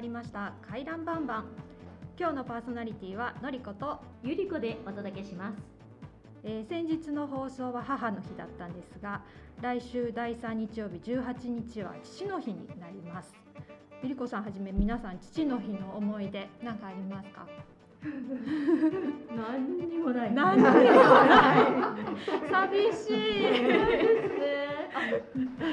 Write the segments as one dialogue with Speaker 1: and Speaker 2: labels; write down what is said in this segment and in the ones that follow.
Speaker 1: まりました。回覧バンバン。今日のパーソナリティはのりこと
Speaker 2: ゆりこでお届けします。
Speaker 1: えー、先日の放送は母の日だったんですが来週第3日曜日18日は父の日になります。ゆりこさんはじめ皆さん父の日の思い出何かありますか？
Speaker 2: 何にもない。
Speaker 1: 何にもない。寂しい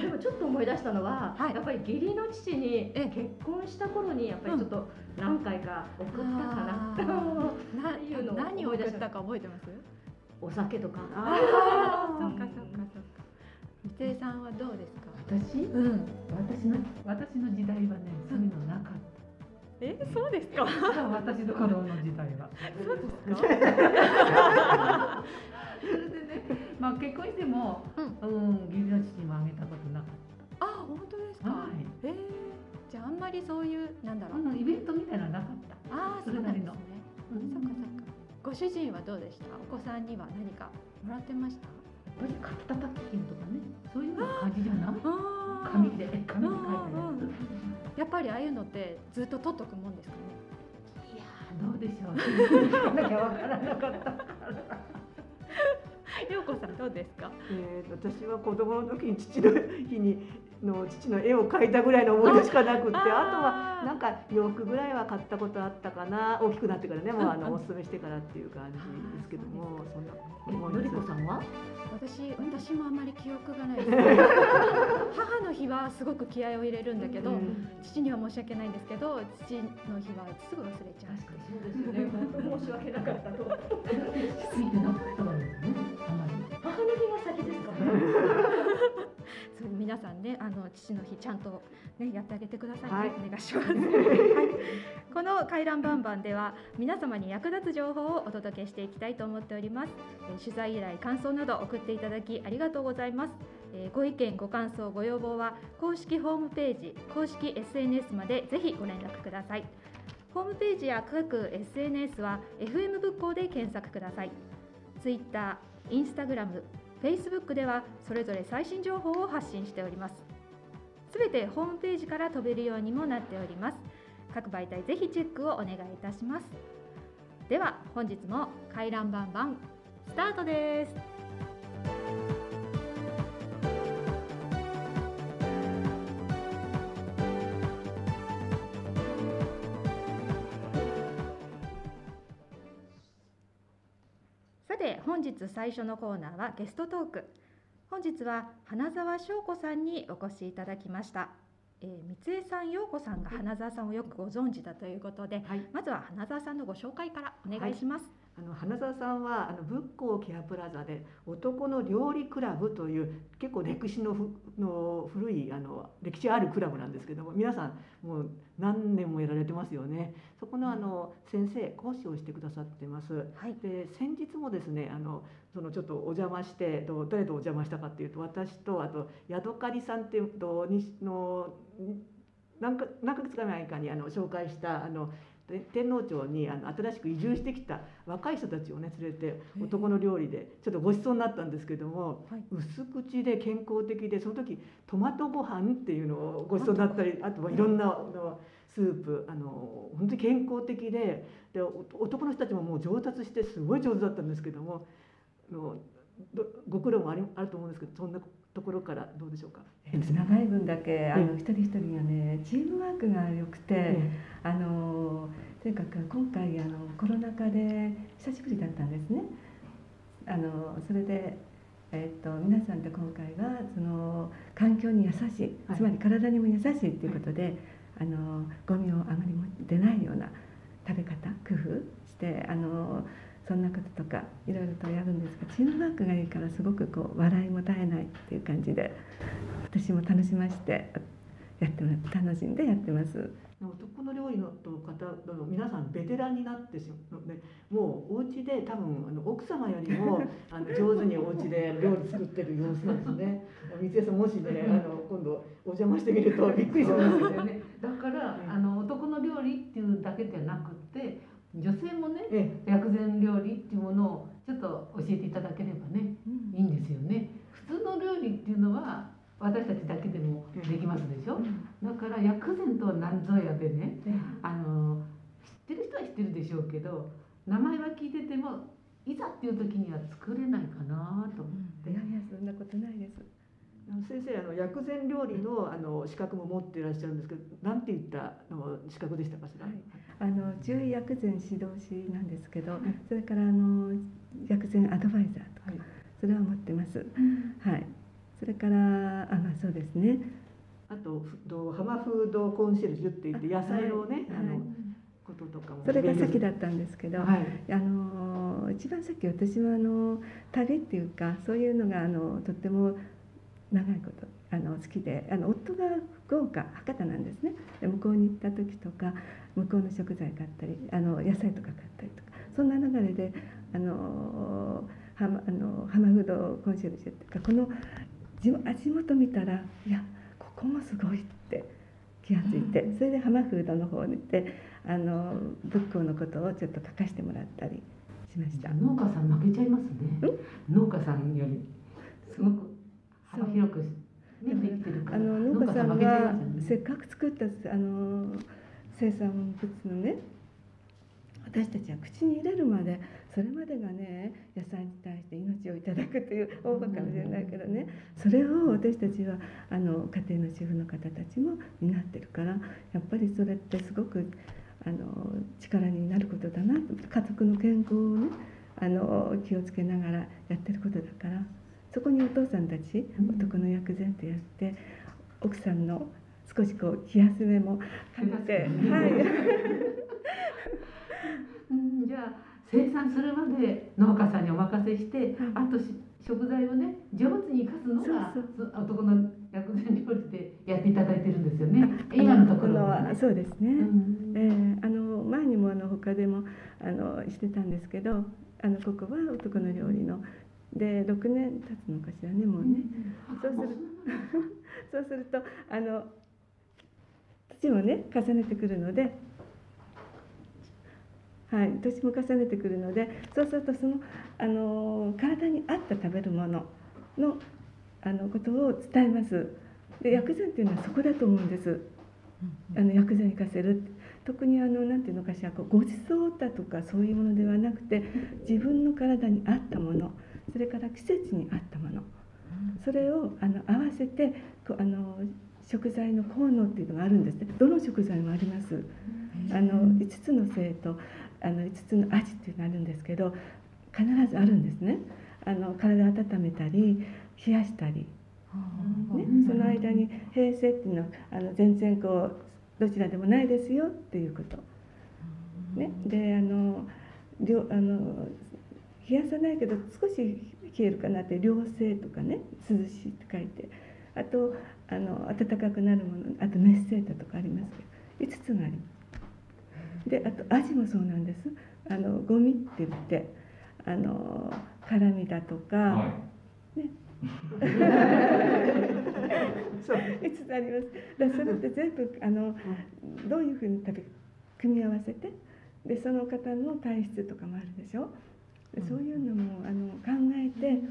Speaker 2: でもちょっと思い出したのは、
Speaker 1: はい。
Speaker 2: やっぱり義理の父に
Speaker 1: え
Speaker 2: 結婚した頃にやっぱりちょっと何回か送ったかな。
Speaker 1: あー。な
Speaker 2: いうのを
Speaker 1: 何を送ったか覚えてます？
Speaker 2: お酒とか。
Speaker 1: ああそっかそっかそっか。三井さんはどうですか？
Speaker 3: 私？
Speaker 1: うん。
Speaker 3: 私の私の時代はねそういうのなかっ
Speaker 1: えそうですか？
Speaker 3: た私の子供の時代は。
Speaker 1: そうですか？
Speaker 3: まあ結婚しても
Speaker 1: うん。
Speaker 3: うん義理の父にもあげたことなかっ
Speaker 1: あ本当ですか、
Speaker 3: たはい。
Speaker 1: えー、じゃああんまりそういうなんだろう、
Speaker 3: うんイベントみたいなのなかった。
Speaker 1: ああそ
Speaker 3: そうれなりの。
Speaker 1: なんですね、そっかそっか。ご主人はどうでした？お子さんには何かもらってました？
Speaker 3: やっぱり書き叩き券とかね。そういうの感じじゃない？
Speaker 1: あ
Speaker 3: 紙で紙で書いて
Speaker 1: やっぱりああいうのってずっと取っとくもんですかね？
Speaker 3: いやーどうでしょう。なきゃわからなかった
Speaker 1: 陽子さんどうですか？
Speaker 4: えー、私は子供の時に父の日にの父の絵を描いたぐらいの思い出しかなくってあとはなんか洋服ぐらいは買ったことあったかな大きくなってからね もうあのお勤めしてからっていう感じですけども そんな思い
Speaker 2: の
Speaker 4: 出
Speaker 2: りこさんは？
Speaker 1: 私私もあまり記憶がないです 母の日はすごく気合を入れるんだけど、
Speaker 4: うん
Speaker 1: 父には申し訳ないんですけど父の日はすぐ忘れちゃう
Speaker 2: そうですよね。申し訳なかったと。
Speaker 3: ついてなかったわよねあまり
Speaker 2: 母の日が先ですか？
Speaker 1: そう皆さんねあの父の日ちゃんとねやってあげてくださいね、
Speaker 4: はい。
Speaker 1: お願いします、はい、この回覧バンバンでは皆様に役立つ情報をお届けしていきたいと思っております、えー取材依頼感想など送っていただきありがとうございます、えーご意見ご感想ご要望は公式ホームページ公式 SNS までぜひご連絡ください。ホームページや各 SNS は FM 仏校で検索ください。Twitter、Instagram、Facebook ではそれぞれ最新情報を発信しております。すべてホームページから飛べるようにもなっております。各媒体ぜひチェックをお願いいたします。では本日も回覧バンバンスタートです。本日最初のコーナーはゲストトーク。本日は花澤翔子さんにお越しいただきました、えー、三江さん陽子さんが花澤さんをよくご存知だということで
Speaker 4: はい。
Speaker 1: まずは花澤さんのご紹介からお願いします、
Speaker 4: あの花澤さんはあの仏光ケアプラザで男の料理クラブという結構歴史のふの古いあの歴史あるクラブなんですけども皆さんもう何年もやられてますよね。そこのあの先生講師をしてくださってます。
Speaker 1: はい。
Speaker 4: で先日もですねあのそのちょっとお邪魔してと誰とお邪魔したかっていうと私とあとヤドカリさんっていうと西の何か何ヶ月か前かにあの紹介したあので天皇町にあの新しく移住してきた若い人たちをね連れて男の料理でちょっとご馳走になったんですけども、
Speaker 1: はい。
Speaker 4: 薄口で健康的でその時トマトご飯っていうのをご馳走になったりあとはいろんなあのスープあの本当に健康的ででお男の人たちももう上達してすごい上手だったんですけどもあのどご苦労もありあると思うんですけどそんなところからどうでしょうか？
Speaker 5: 長い分だけあの一人一人がねチームワークが良くて、
Speaker 4: え
Speaker 5: あのとにかく今回あのコロナ禍で久しぶりだったんですね。あのそれで、えっと皆さんと今回はその環境に優しい、
Speaker 4: はい
Speaker 5: つまり体にも優しいということで、あのゴミをあまりも出ないような食べ方工夫してあのそんなこととかいろいろとやるんですがチームワークがいいからすごくこう笑いも絶えないっていう感じで私も楽しましてやってま楽しんでやってます。
Speaker 4: 男の料理のと方の皆さんベテランになってしまうのでもうお家で多分あの奥様よりも あの上手にお家で料理作ってる様子なんですね。三江さんもしね あの今度お邪魔してみるとびっくりします
Speaker 3: よね。だから、
Speaker 4: うん
Speaker 3: あの男の料理っていうだけでなくって女性もね
Speaker 4: え
Speaker 3: 薬膳料理っていうものをちょっと教えていただければねいいんですよね。普通の料理っていうのは私たちだけでもできますでしょ？だから薬膳とは何ぞやでねあの知ってる人は知ってるでしょうけど名前は聞いててもいざっていう時には作れないかなと思って。
Speaker 5: いやいやそんなことないです。
Speaker 4: 先生あの薬膳料理のあの資格も持っていらっしゃるんですけどなんて言ったの資格でしたかしら、
Speaker 5: はいあの獣医薬膳指導士なんですけど、それからあの薬膳アドバイザーとか、
Speaker 4: はい。
Speaker 5: それは持ってます。はい。それからあまあそうですね。
Speaker 4: あとふとハマフードコンシェルジュって言って野菜のね、
Speaker 5: はい。
Speaker 4: あの
Speaker 5: はい
Speaker 4: こととかも。
Speaker 5: それが先
Speaker 4: だ
Speaker 5: だったんですけど、
Speaker 4: はい。
Speaker 5: あの一番さっき私はあの旅っていうかそういうのがあのとっても長いことあの好きであの夫が福岡博多なんですね。で向こうに行った時とか向こうの食材買ったりあの野菜とか買ったりとかそんな流れであのはまあのハマフードコンシェルジュっていうかこの地元見たらいやここもすごいって気がついてそれでハマフードの方に行ってあの仏教のことをちょっと書かせてもらったりしました。
Speaker 3: 農家さん負けちゃいますね。農家さんよりすごく幅広く
Speaker 5: あの農家さんがせっかく作ったあの生産物のね私たちは口に入れるまでそれまでがね野菜に対して命をいただくという大場かもしれないけどね。それを私たちはあの家庭の主婦の方たちも担ってるからやっぱりそれってすごくあの力になることだなと。家族の健康をねあの気をつけながらやってることだから。そこにお父さんたち男の薬膳とやって奥さんの少しこう気休めも兼ねて、はい、
Speaker 3: うんじゃあ生産するまで農家さんにお任せして、
Speaker 5: はい
Speaker 3: あとし食材をね上手に生かすのが男の薬膳料理でやっていただいてるんですよね。今のところ
Speaker 5: の
Speaker 3: は
Speaker 5: はそうですね。
Speaker 3: うん。
Speaker 5: えーあの前にもあの他でもあのしてたんですけどあのここは男の料理ので6年経つのかしらねもうね、そうする。そうするとあの年もね重ねてくるのではい年も重ねてくるのでそうするとそのあの体に合った食べるもののあのことを伝えます。で薬膳っていうのはそこだと思うんです。あの薬膳に活かせる。特にあのなんていうのかしらこうごちそうだとかそういうものではなくて自分の体に合ったものそれから季節に合ったもの。それをあの合わせてあの食材の効能っていうのがあるんですね。どの食材もあります。あの5つの性とあの5つの味っていうのがあるんですけど必ずあるんですね。あの体を温めたり冷やしたり。ね、その間に平成っていうのはあの全然こうどちらでもないですよっていうこと。ね、であの両あの冷やさないけど少し冷えるかなって良性とかね涼しいって書いてあとあの暖かくなるものあと熱性だとかありますけど5つがあります。であと味もそうなんです。あのゴミって言ってあの辛みだとか、
Speaker 4: そう
Speaker 5: 5つあります。だそれって全部あのどういうふうに食べ組み合わせてでその方の体質とかもあるでしょ。でそういうのもあの考えて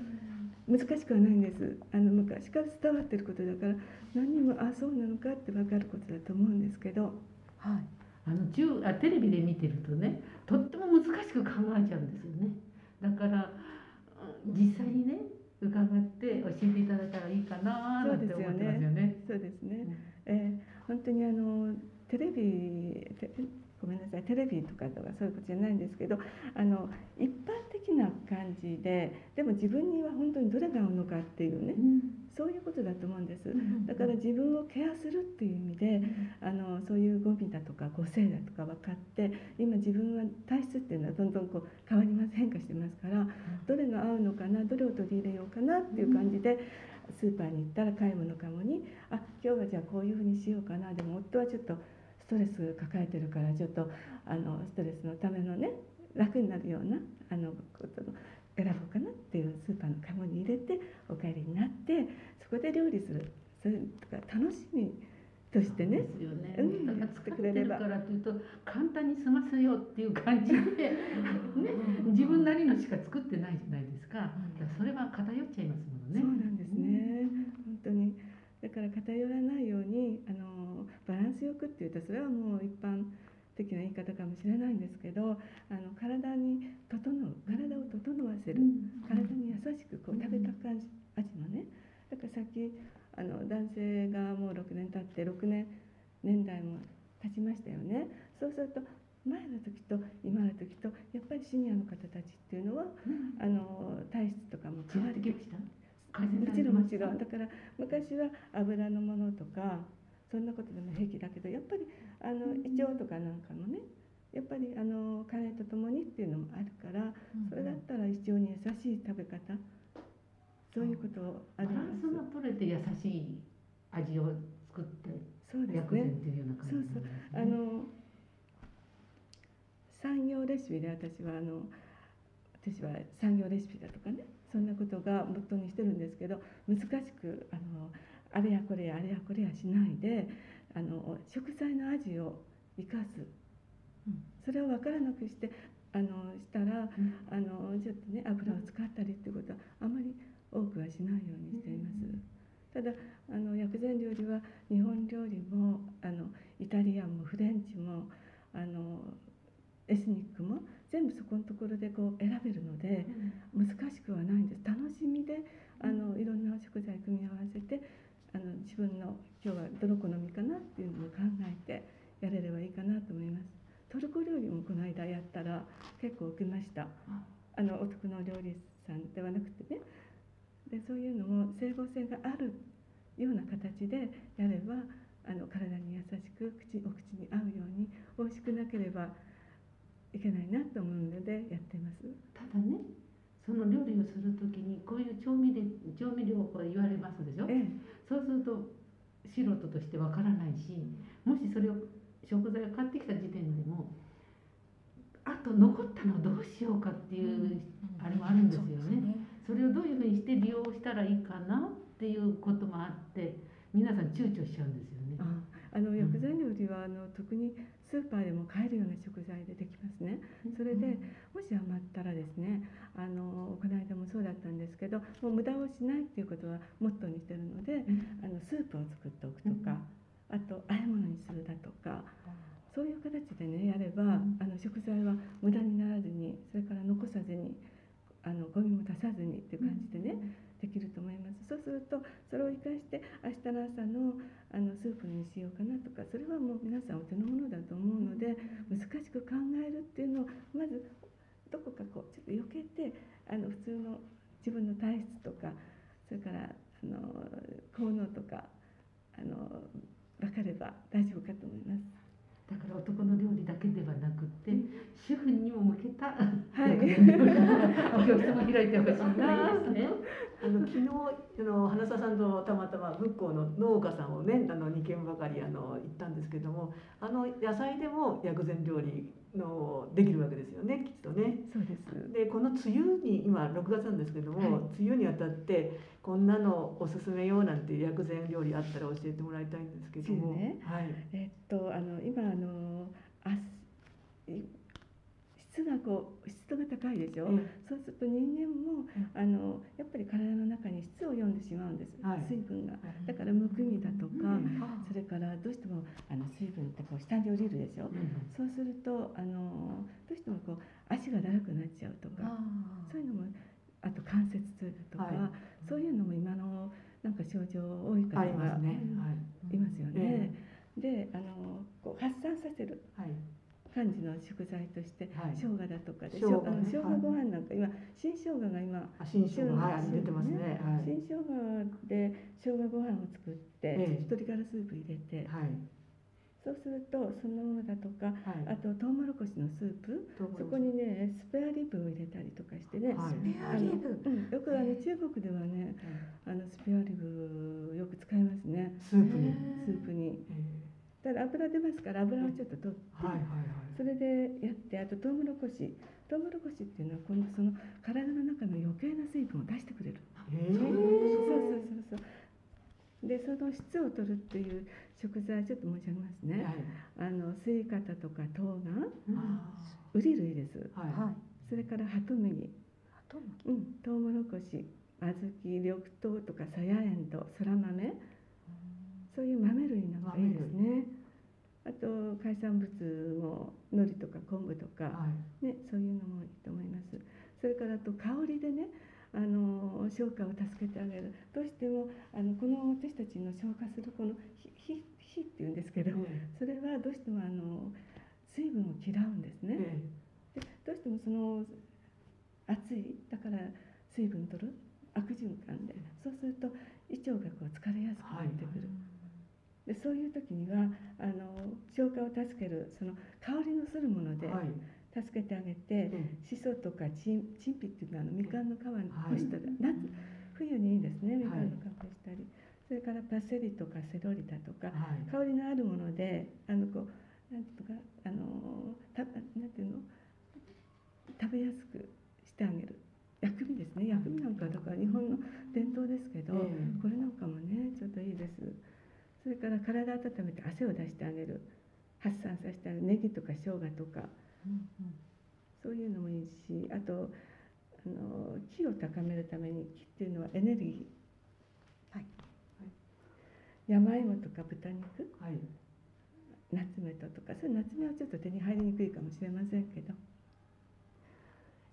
Speaker 5: 難しくはないんです。あの昔から伝わってることだから何にもあそうなのかって分かることだと思うんですけど。
Speaker 1: はい
Speaker 3: あの中あテレビで見てるとねとっても難しく考えちゃうんですよねだからうん実際にね伺って教えていただいたらいいかななんて思ってますよね。
Speaker 5: そうですね。えー本当にあのテレビテごめんなさいテレビとかとかそういうことじゃないんですけどあの一般的な感じででも自分には本当にどれが合うのかっていうね
Speaker 3: うん。
Speaker 5: そういうことだと思うんです。だから自分をケアするっていう意味であのそういうゴミだとか個性だとか分かって今自分は体質っていうのはどんどんこう変わります変化してますからどれが合うのかなどれを取り入れようかなっていう感じでスーパーに行ったら買い物かもにあ今日はじゃあこういうふうにしようかなでも夫はちょっとストレス抱えてるからちょっとあのストレスのためのね楽になるようなあのことの選ぼうかなっていうスーパーのカゴに入れてお帰りになってそこで料理する。それとか楽しみとしてね。
Speaker 3: ですよね。
Speaker 5: うん。
Speaker 3: だから作ってる
Speaker 5: くれれば。
Speaker 3: からというと簡単に済ませようっていう感じで、ね、自分なりのしか作ってないじゃないですか。だからそれは偏っちゃいますものね。
Speaker 5: そうなんですね。本当に。だかから偏らないようにあのバランスよくっていうとそれはもう一般的な言い方かもしれないんですけどあの体に整う体を整わせる、体に優しくこう食べた感じ味もね。だからさっきあの男性がもう6年経って6年年代も経ちましたよね。そうすると前の時と今の時とやっぱりシニアの方たちっていうのはあの体質とかも
Speaker 3: 変わってきました
Speaker 5: もちろんもちろん。だから昔は油のものとかそんなことでも平気だけどやっぱりあの胃腸とかなんかもねやっぱりあの加齢とともにっていうのもあるからそれだったら胃腸に優しい食べ方そういうことあ
Speaker 3: バランスが取れて優しい味を作って
Speaker 5: そうですね。
Speaker 3: 薬膳っていうような感じなんですね。
Speaker 5: あの産業レシピで私はあの私は産業レシピだとかねそんなことがモットーにしてるんですけど難しくあのあれやこれやあれやこれやしないであの食材の味を生かす、
Speaker 3: うん。
Speaker 5: それを分からなくしてあのしたらあのちょっとね油を使ったりっていうことはあまり多くはしないようにしています。ただあの薬膳料理は日本料理もあのイタリアンもフレンチもあのエスニックも全部そこのところでこう選べるので難しくはないんです。楽しみであのいろんな食材組み合わせてあの自分の今日はどの好みかなっていうのを考えてやれればいいかなと思います。トルコ料理もこの間やったら結構受けました。あ。のお宅の料理さんではなくてね。でそういうのも整合性があるような形でやればあの体に優しく口お口に合うように美味しくなければいけないなと思うのでやってます。
Speaker 3: ただねその料理をするときにこういう調味料調味料を言われますでしょ？
Speaker 5: ええ。
Speaker 3: そうすると素人としてわからないしもしそれを食材を買ってきた時点でもあと残ったのどうしようかっていう、あれもあるんですよね。それをどういうふうにして利用したらいいかなっていうこともあって皆さん躊躇しちゃうんですよね。
Speaker 5: ああの薬膳料理はあの特にスーパーでも買えるような食材でできますね。それでもし余ったらですねあのこの間もそうだったんですけどもう無駄をしないっていうことはモットーにしてるのであのスープを作っておくとか、あと和え物にするだとかそういう形でねやれば、
Speaker 3: ん。
Speaker 5: あの食材は無駄にならずにそれから残さずにあのゴミも出さずにっていう感じでね、できると思います。そうするとそれを生かして明日の朝のあのスープにしようかなとかそれはもう皆さんお手の物だと思うので、難しく考えるっていうのをまずどこかこうちょっと避けてあの普通の自分の体質とかそれからあの効能とかあの分かれば大丈夫かと思います。
Speaker 3: だから男の料理だけではなくて、主婦にも向けた
Speaker 5: はい。
Speaker 3: 薬膳料理の教室も開いてほしいなですね。
Speaker 4: あの昨日あの花澤さんとたまたま仏光の農家さんをねあの2軒ばかりあの行ったんですけどもあの野菜でも薬膳料理のできるわけですよねきっとね。
Speaker 5: そうです。
Speaker 4: でこの梅雨に今6月なんですけども、
Speaker 5: はい
Speaker 4: 梅雨にあたってこんなのおすすめよなんて薬膳料理あったら教えてもらいたいんですけども、
Speaker 5: ね
Speaker 4: はい、
Speaker 5: えっとあの今あのあい質がこう湿いでしょ。そうすると人間もあのやっぱり体の中に質を読んでしまうんです。
Speaker 4: はい。
Speaker 5: 水分が。だからむくみだとか、
Speaker 4: うん。
Speaker 5: それからどうしてもあの水分ってこう下に降りるでしょ。そうするとあのどうしてもこう足がだるくなっちゃうとか、そういうのもあと関節痛だとか、
Speaker 4: はい。
Speaker 5: そういうのも今のなんか症状多い方が
Speaker 4: ね。はい。
Speaker 5: いますよね。であのこう発散させる。
Speaker 4: はい
Speaker 5: 感じの食材として、
Speaker 4: はい。
Speaker 5: 生姜だとかで、
Speaker 4: 生姜ね。
Speaker 5: あの生姜ご飯なんか今新生姜が今
Speaker 4: あ新生姜。
Speaker 5: 旬
Speaker 4: はいあ出てますね。はい。
Speaker 5: 新生姜で生姜ご飯を作って、
Speaker 4: ええ。
Speaker 5: 鶏ガラスープ入れて、
Speaker 4: はい。
Speaker 5: そうするとそのものだとか、
Speaker 4: はい。
Speaker 5: あとトウモロコシのスープ、そこにねスペアリブを入れたりとかしてね。
Speaker 4: はい。
Speaker 1: スペアリブ。
Speaker 5: うん、よくあの中国ではね、あのスペアリブよく使いますね。
Speaker 4: スープに。
Speaker 5: スープに。
Speaker 4: え
Speaker 5: ただ油出ますから油をちょっと取って、
Speaker 4: ーはいはいはい。
Speaker 5: それでやってあとトウモロコシトウモロコシっていうのは今度その体の中の余計な水分を出してくれる、
Speaker 4: えー。
Speaker 5: そうそうそうそうでその質を取るっていう食材ちょっと申し上げますね、
Speaker 4: はい。
Speaker 5: あのスイカタとか冬瓜
Speaker 4: あ
Speaker 5: ウリ類です。
Speaker 4: ーはい。
Speaker 5: それからハトムギ、うん、トウモロコシ小豆緑豆とかさやえんどそら豆。そういう豆類なんかいいですねあと海産物も海苔とか昆布とか、
Speaker 4: はい。
Speaker 5: ね、そういうのもいいと思います。それからあと香りでねあの消化を助けてあげる。どうしてもあのこの私たちの消化するこの火っていうんですけど
Speaker 4: え
Speaker 5: それはどうしてもあの水分を嫌うんです
Speaker 4: え
Speaker 5: ね。
Speaker 4: え
Speaker 5: でどうしてもその熱いだから水分取る悪循環でそうすると胃腸がこう疲れやすくなってくる、でそういう時にはあの消化を助けるその香りのするもので助けてあげて、
Speaker 4: え
Speaker 5: しそとかチンチンピっていうのはあのみかんの皮に干したり、夏冬にいいですねみかんの皮干したり、それからパセリとかセロリだとか香りのあるものであのこうなんていうのかあのたなんていうの？食べやすくしてあげる。薬味ですね。薬味なんかだから日本の伝統ですけど、
Speaker 4: ええ。
Speaker 5: これなんかもねちょっといいですそれから体温めて汗を出してあげる。発散させてあげる。ネギとか生姜とか。そういうのもいいしあとあの気を高めるために気っていうのはエネルギー、はい。山芋とか豚肉。
Speaker 4: はい。
Speaker 5: ナツメととか。そういうナツメはちょっと手に入りにくいかもしれませんけど。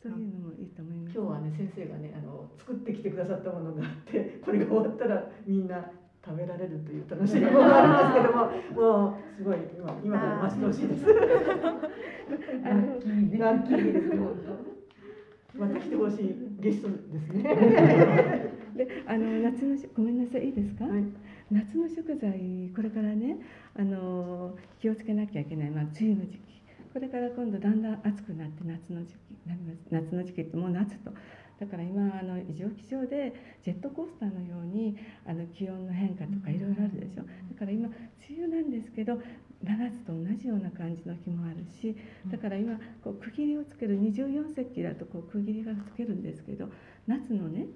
Speaker 5: そういうのもいいと思います。
Speaker 4: 今日はね先生がねあの作ってきてくださったものがあってこれが終わったらみんな食べられるという楽しみもあるんですけどももうすごい今今から待ち遠しいです。
Speaker 5: あの
Speaker 4: ラッキーですね本当。また来てほしいゲストですね。
Speaker 5: であの夏のしごめんなさいいいですか、
Speaker 4: はい
Speaker 5: 夏の食材これからねあの気をつけなきゃいけない、まあ、梅雨の時期これから今度だんだん暑くなって夏の時期なります夏の時期ってもう夏とだから今あの異常気象でジェットコースターのようにあの気温の変化とかいろいろあるでしょ？だから今梅雨なんですけど真夏と同じような感じの日もあるしだから今こう区切りをつける24節気だとこう区切りがつけるんですけど夏のね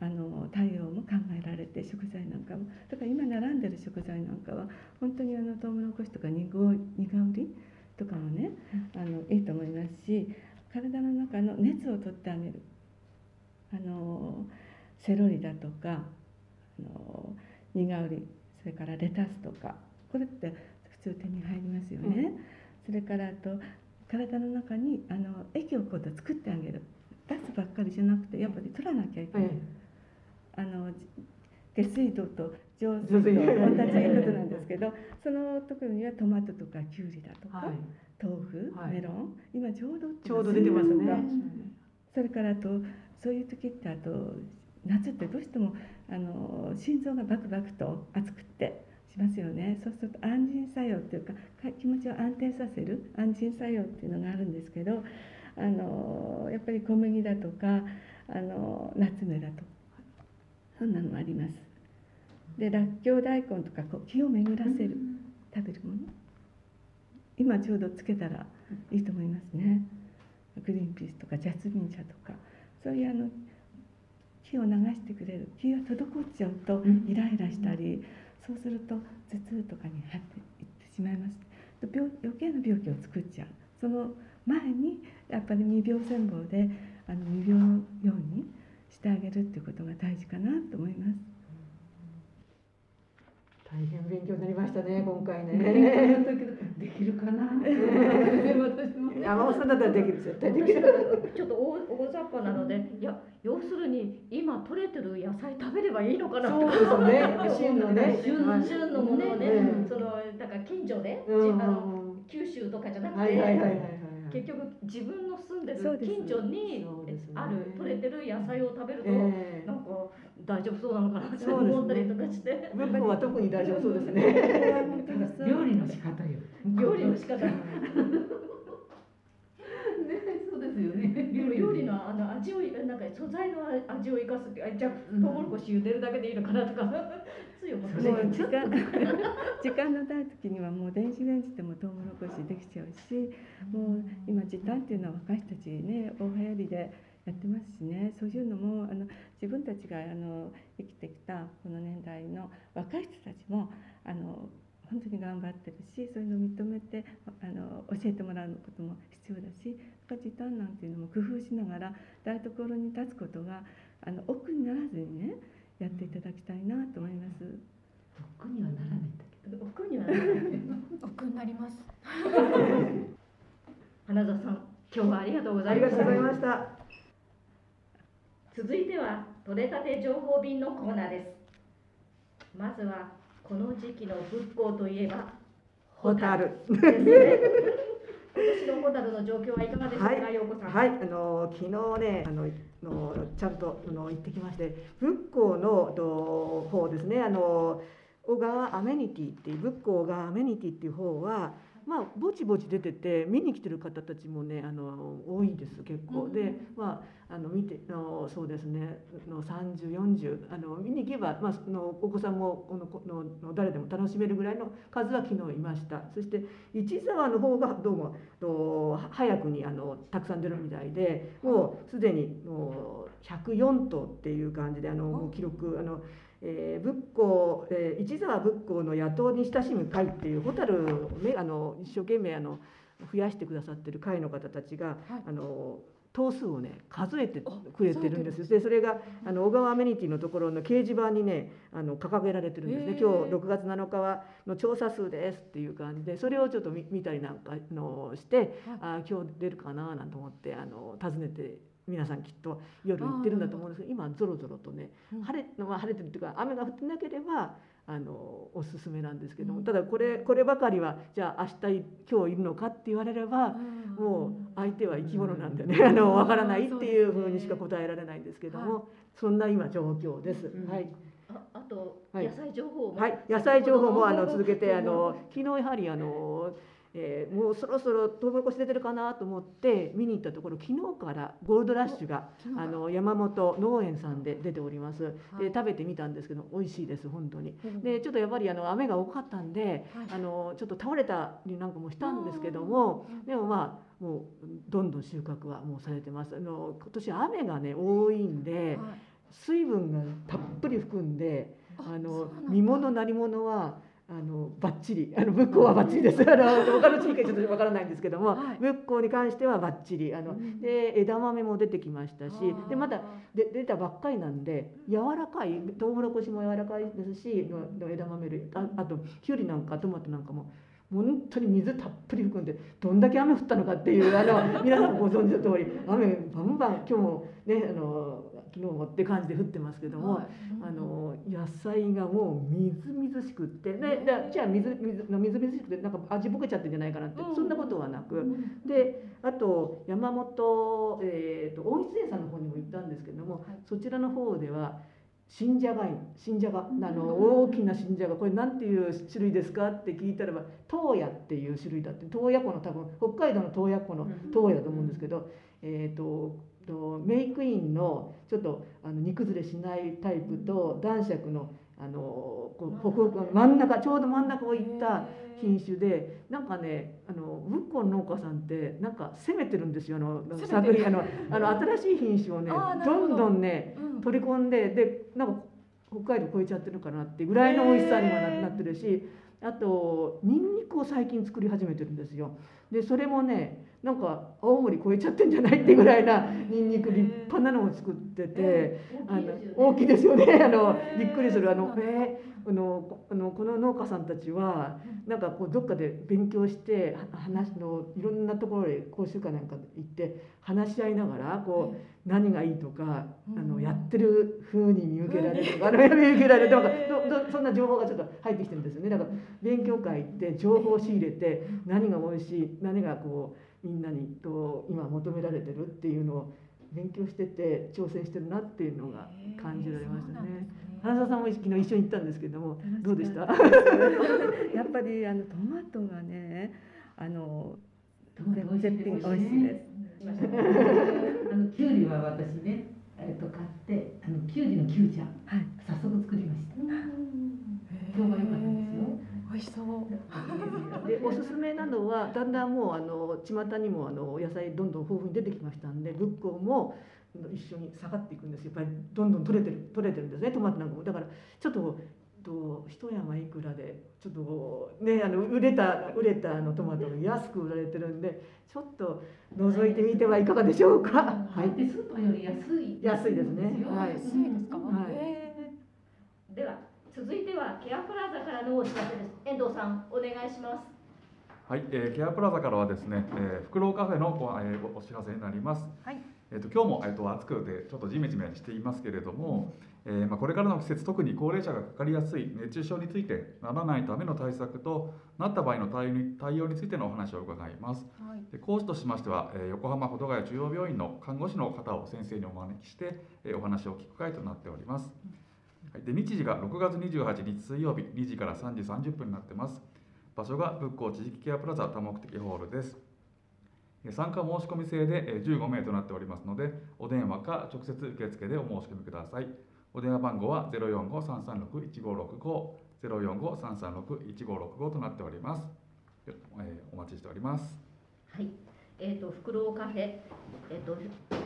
Speaker 5: あの対応も考えられて食材なんかも。だから今並んでる食材なんかは本当にあのトウモロコシとかにご苦りとかもねあのいいと思いますし体の中の熱を取ってあげるあのセロリだとかあの苦りそれからレタスとかこれって普通手に入りますよね、それからあと体の中にあの液を今度作ってあげる。出すばっかりじゃなくてやっぱり取らなきゃいけない、あの下水道と上水道と同じことなんですけどその時にはトマトとかきゅうりだとか、
Speaker 4: はい。
Speaker 5: 豆腐、
Speaker 4: はい。
Speaker 5: メロン今ちょうど
Speaker 4: ちょうど出てますね。
Speaker 5: それからあとそういう時ってあと夏ってどうしてもあの心臓がバクバクと熱くってしますよね。そうすると安心作用っていうかか気持ちを安定させる安心作用っていうのがあるんですけどあのやっぱり小麦だとかあのナツメだとかそんなのもあります。でらっきょう大根とかこう気を巡らせる食べるもの。今ちょうどつけたらいいと思いますね。グリーンピースとかジャスミン茶とか。そういうあの気を流してくれる気が滞っちゃうと
Speaker 4: うん。
Speaker 5: イライラしたり、そうすると頭痛とかに入っていってしまいます。で病余計な病気を作っちゃう。その前にやっぱり未病戦法であの未病のようにしてあげるっていうことが大事かなと思います
Speaker 4: 大変勉強になりましたね今回
Speaker 3: ね
Speaker 4: ね。
Speaker 3: できるかな？私も。
Speaker 4: 山本さんだったらできる絶対でき
Speaker 2: 私
Speaker 4: る。
Speaker 2: はちょっと大大雑把なので、いや要するに今取れてる野菜食べればいいのかな
Speaker 4: そうですよね。旬のね。
Speaker 2: 旬旬のものをね、
Speaker 4: うん
Speaker 2: そのだから近所で、あの九州とかじゃなくて、
Speaker 4: はいはいはい。
Speaker 2: 結局自分の住んでる近所にある取れてる野菜を食べると、
Speaker 4: ええ
Speaker 2: なんか大丈夫そうなのかなって
Speaker 4: そうですね。
Speaker 2: 思ったりとかして、
Speaker 4: は特に大丈夫そうですね。
Speaker 3: 料理の仕方よ。
Speaker 2: 料理の仕方、
Speaker 3: ね、そうですよね。
Speaker 2: 料理のあの味をなんか素材の味を生かすってあじゃあトウモロコシ茹でるだけでいいのかなとか。
Speaker 5: う時間。時間のない時にはもう電子レンジでもトウモロコシできちゃうしもう今時短っていうのは若い人たちね大流行りでやってますしねそういうのもあの自分たちがあの生きてきたこの年代の若い人たちもあの本当に頑張ってるしそういうのを認めてあの教えてもらうことも必要だし時短なんていうのも工夫しながら台所に立つことがあの億にならずにねやっていただきたいなと思います。
Speaker 3: 僕にはならないんだ。
Speaker 2: にはならない
Speaker 1: 奥 になります。
Speaker 2: 花澤さん今日はありがとうございました
Speaker 4: ありがとうございました。
Speaker 2: 続いては取れたて情報便のコーナーです。まずはこの時期の仏光といえば
Speaker 4: ホタル。
Speaker 2: ですね。今年のホタルの状況はいかがでしか、
Speaker 4: はい。
Speaker 2: 陽子さん。
Speaker 4: はい、あの昨日ね、あののちゃんとあの行ってきまして、仏光のと方ですね、あの小川アメニティっていう仏光小川アメニティっていう方は。まあ、ぼちぼち出てて見に来てる方たちもねあの多いです結構、でまああの見てのそうですねの3040あの見に行けば、まあ、そのお子さんもこのこのの誰でも楽しめるぐらいの数は昨日いました。そして市沢の方がどうもと早くにあのたくさん出るみたいでもうすでにもう104頭っていう感じであの記録あの、えー、仏光、えー、市沢仏光の野党に親しむ会っていうホタルをねあの一生懸命あの増やしてくださってる会の方たちが、あの頭数をね数えてくれてるんですでそれがあの小川アメニティのところの掲示板にねあの掲げられてるんですね、今日6月7日はの調査数ですっていう感じでそれをちょっと見見たりなんかのして、あー今日出るかななんて思ってあの訪ねて皆さんきっと夜行ってるんだと思うんですけど今ぞろぞろとね
Speaker 1: うん。
Speaker 4: 晴れ,、まあ、晴れてるっていうか雨が降ってなければあのおすすめなんですけども、
Speaker 1: うん。
Speaker 4: ただこれこればかりはじゃあ明日い今日いるのかって言われれば、もう相手は生き物なんでね、あのわからないっていうふうにしか答えられないんですけども、そんな今状況です。
Speaker 3: うん。
Speaker 4: はい。
Speaker 2: ああと
Speaker 4: はい。
Speaker 2: 野菜情報も、
Speaker 4: はい、野菜情報もあの 続けてあの昨日やはりあの、えーもうそろそろトウモロコシ出てるかなと思って見に行ったところ昨日からゴールドラッシュがあの山本農園さんで出ております。で食べてみたんですけど美味しいです本当に。でちょっとやっぱりあの雨が多かったんで、あのちょっと倒れたりなんかもしたんですけども、でもまあもうどんどん収穫はもうされてます。あの今年雨がね多いんで。水分がたっぷり含んで、あの煮物なり物はあのバッチリあの仏光はバッチリです。あの他の地域はちょっとわからないんですけども、
Speaker 1: はい。
Speaker 4: 仏光に関してはバッチリ。あの、で枝豆も出てきましたし、でまだで出たばっかりなんで柔らかいトウモロコシも柔らかいですし枝豆類ああときゅうりなんかトマトなんかも本当に水たっぷり含んでどんだけ雨降ったのかっていうあの皆さんもご存知の通り雨バンバン今日もねあの昨日もって感じで降ってますけども、あの野菜がもうみずみずしくってででじゃあ水水のみずみずしくてなんか味ぼけちゃってんじゃないかなって、そんなことはなく、であと山本、えー、と大石園さんの方にも行ったんですけども、そちらの方では新じゃがい新じゃがあの大きな新じゃがこれなんていう種類ですかって聞いたらば東野っていう種類だって東野湖の多分北海道の東野湖の東野だと思うんですけど、えー、ととメイクインのちょっとあの煮崩れしないタイプと男爵のあのこうホクホク真ん中ちょうど真ん中をいった品種でなんかねあの仏光の農家さんってなんか攻めてるんですよあの探りあのあの新しい品種をね
Speaker 1: ど。
Speaker 4: どんどんね取り込んででなんか北海道超えちゃってるかなってぐらいの美味しさにもななってるしあとニンニクを最近作り始めてるんですよ。でそれもねなんか青森超えちゃってんじゃないってぐらいなニンニク立派なのを作ってて。あの大きいですよね。あのびっくりする。あのえー、あのこあのこの農家さんたちはなんかこうどっかで勉強しては話のいろんなところへ講習会なんか行って話し合いながらこう何がいいとかあのやってる風に見受けられるとかあの見受けられるとかどどそんな情報がちょっと入ってきてるんですよね。だから勉強会行って情報を仕入れて何が美味しい何がこうみんなにと今求められてるっていうのを勉強してて挑戦してるなっていうのが感じられましたね。花澤さんも昨日一緒に行ったんですけどもどうでした？
Speaker 5: やっぱりあのトマトがねあの
Speaker 3: トマト美味しい
Speaker 5: 絶品美味しいです。
Speaker 3: あのキュウリは私ね、えっと買ってあのキュウリのキュウちゃん
Speaker 5: はい。
Speaker 3: 早速作りました。評判良かったですよ。
Speaker 1: 美味しそう。
Speaker 4: でおすすめなのはだんだんもうあの巷にもあの野菜どんどん豊富に出てきましたんで仏光も一緒に下がっていくんですよやっぱりどんどん取れてる取れてるんですねトマトなんかもだからちょっとと一山いくらでちょっとねあの売れた売れたあのトマトが安く売られてるんでちょっと覗いてみてはいかがでしょうか。はい。
Speaker 3: でスーパーより安い。
Speaker 4: 安いですね
Speaker 3: よ
Speaker 4: はい
Speaker 1: 安いですか？
Speaker 4: はい
Speaker 1: へ
Speaker 2: では続いてはケアプラザからのお知らせです遠藤さんお願いします
Speaker 6: はい、えーケアプラザからはですね、えー、フクロウカフェのご、えーおお知らせになります。
Speaker 1: はい
Speaker 6: えっ、と今日もえっ、と暑くてちょっとジメジメしていますけれども、えーまあこれからの季節特に高齢者がかかりやすい熱中症についてならないための対策となった場合の対応に対応についてのお話を伺います。
Speaker 1: はい
Speaker 6: で講師としましては、えー横浜保土ヶ谷中央病院の看護師の方を先生にお招きして、えーお話を聞く会となっております。はい、で日時が6月28日水曜日2時から3時30分になってます。場所が仏光地域ケアプラザ多目的ホールです。参加申し込み制で15名となっておりますので、お電話か直接受付でお申し込みください。お電話番号は045-336-1565、045-336-1565となっております。お待ちしております。
Speaker 2: はい、えー、とフクロウカフェ、えー、と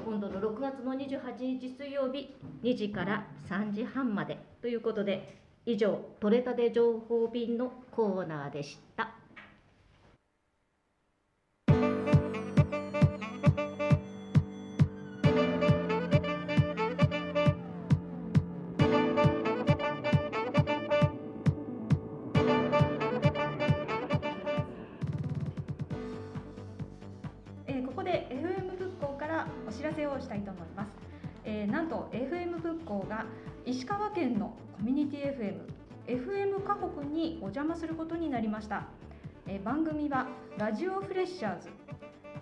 Speaker 2: 今度の6月の28日水曜日2時から3時半までということで以上取れたて情報便のコーナーでした。
Speaker 1: と FM 復興が石川県のコミュニティ FM FM 河北にお邪魔することになりました、え番組はラジオフレッシャーズ。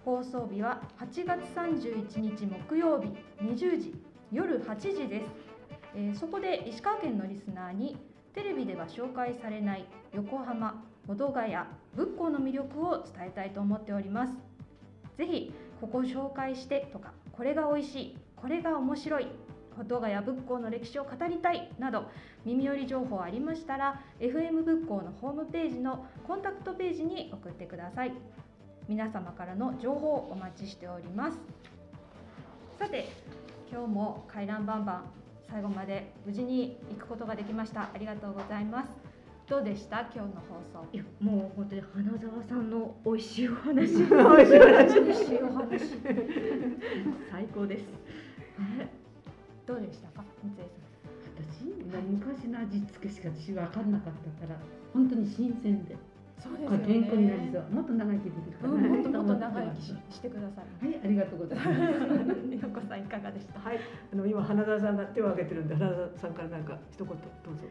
Speaker 1: 放送日は8月31日木曜日20時夜8時です、えそこで石川県のリスナーにテレビでは紹介されない横浜保土ヶ谷仏光の魅力を伝えたいと思っております。ぜひここ紹介してとかこれが美味しいこれが面白い保土ヶ谷仏光の歴史を語りたいなど耳寄り情報ありましたら FM 仏光のホームページのコンタクトページに送ってください皆様からの情報をお待ちしております。さて今日も回覧バンバン最後まで無事に行くことができました。ありがとうございます。どうでした？今日の放送。
Speaker 2: いやもう本当に花澤さんの美味しいお話。
Speaker 4: 美味しい
Speaker 1: お話。最高です。え？どうでしたか？三井さん。
Speaker 3: 私昔の味付けしか私分かんなかったから本当に新鮮で
Speaker 1: そうです
Speaker 3: これ健康になりそう。もっと長生きできるか
Speaker 1: う
Speaker 3: な、
Speaker 1: んもっともっと長生きし してください。
Speaker 3: はいありがとうございます。
Speaker 1: よこさんいかがでした？
Speaker 4: はい、あの今花田さんが手を挙げてるんで花田さんからなんか一言どうぞ。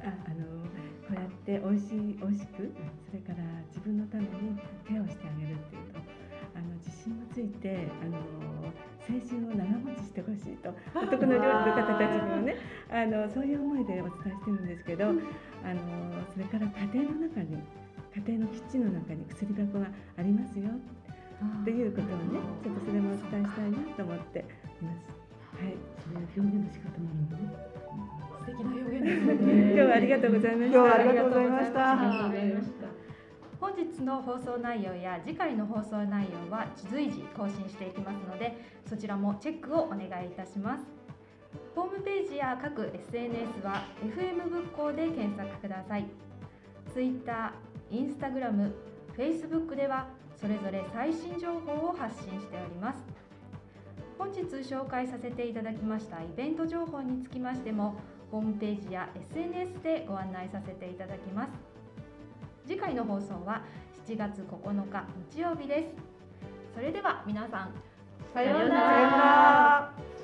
Speaker 5: ああのこうやって美味しい美味しくそれから自分のためにケアをしてあげるっていうとあの自信もついてあの青春を長持ちしてほしいと男の料理の方たちにもねあのそういう思いでお伝えしてるんですけどあのそれから家庭の中に家庭のキッチンの中に薬箱がありますよっていうことをねちょっとそれもお伝えしたいなと思っています。はい、
Speaker 3: そういう表現の仕方もあるのね。
Speaker 1: 素敵な表現です
Speaker 5: 今
Speaker 1: ね。
Speaker 5: 日はありがとうございました。
Speaker 4: 今日は
Speaker 1: ありがとうございました本日の放送内容や次回の放送内容は随時更新していきますのでそちらもチェックをお願いいたします。ホームページや各 SNS は FM 仏光で検索ください。Twitter、Instagram、Facebook ではそれぞれ最新情報を発信しております。本日紹介させていただきましたイベント情報につきましてもホームページや SNS でご案内させていただきます。次回の放送は7月9日日曜日ですそれでは皆さん
Speaker 2: さようなら
Speaker 4: さようなら。